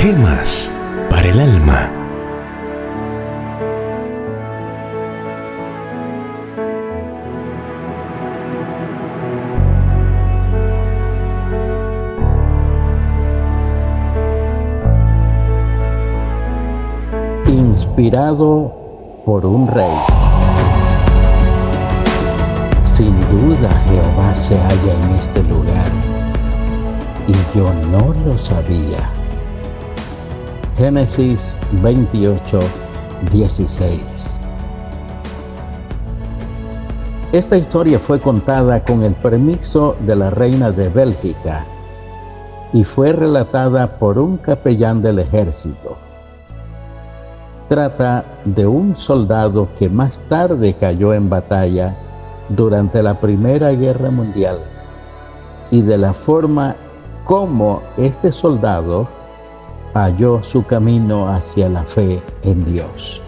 Gemas para el alma. Inspirado por un rey. Sin duda Jehová se halla en este lugar y yo no lo sabía. Génesis 28, 16. Esta historia fue contada con el permiso de la reina de Bélgica y fue relatada por un capellán del ejército. Trata de un soldado que más tarde cayó en batalla durante la Primera Guerra Mundial y de la forma como este soldado halló su camino hacia la fe en Dios.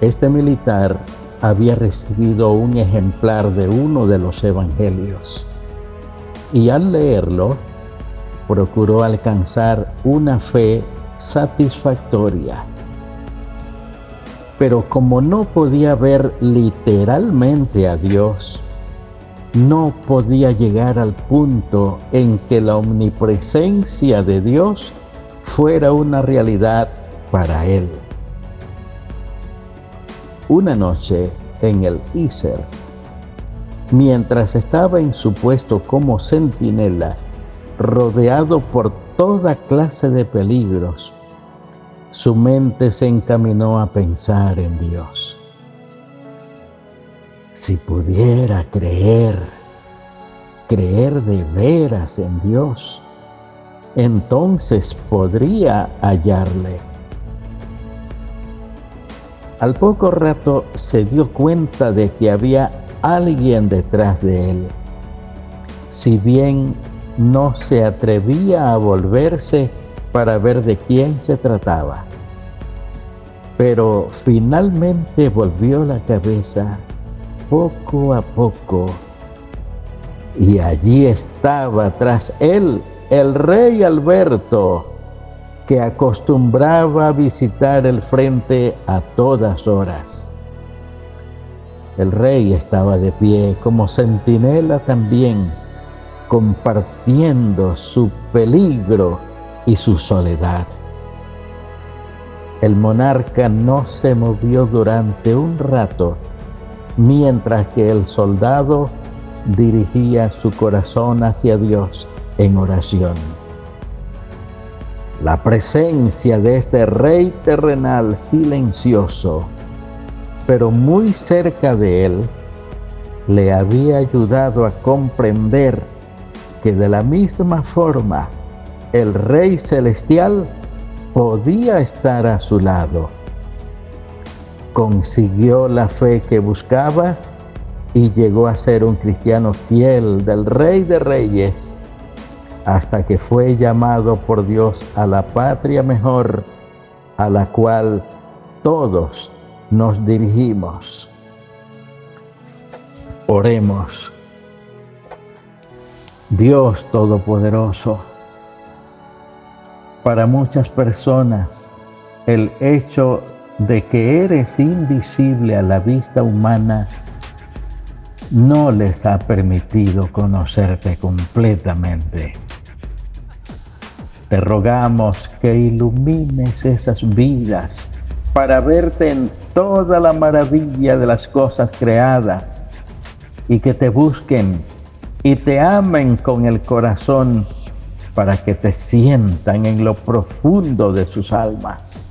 Este militar había recibido un ejemplar de uno de los evangelios y al leerlo procuró alcanzar una fe satisfactoria. Pero como no podía ver literalmente a Dios, no podía llegar al punto en que la omnipresencia de Dios fuera una realidad para él. Una noche en el Iser, mientras estaba en su puesto como centinela, rodeado por toda clase de peligros, su mente se encaminó a pensar en Dios. Si pudiera creer, creer de veras en Dios, entonces podría hallarle. Al poco rato se dio cuenta de que había alguien detrás de él. Si bien no se atrevía a volverse para ver de quién se trataba, pero finalmente volvió la cabeza poco a poco. Y allí estaba tras él el rey Alberto, que acostumbraba a visitar el frente a todas horas. El rey estaba de pie como centinela también, compartiendo su peligro y su soledad. El monarca no se movió durante un rato mientras que el soldado dirigía su corazón hacia Dios en oración. La presencia de este rey terrenal silencioso, pero muy cerca de él, le había ayudado a comprender que de la misma forma el rey celestial podía estar a su lado consiguió la fe que buscaba y llegó a ser un cristiano fiel del Rey de Reyes hasta que fue llamado por Dios a la patria mejor a la cual todos nos dirigimos. Oremos. Dios Todopoderoso, para muchas personas el hecho que eres invisible a la vista humana no les ha permitido conocerte completamente. Te rogamos que ilumines esas vidas para verte en toda la maravilla de las cosas creadas y que te busquen y te amen con el corazón para que te sientan en lo profundo de sus almas.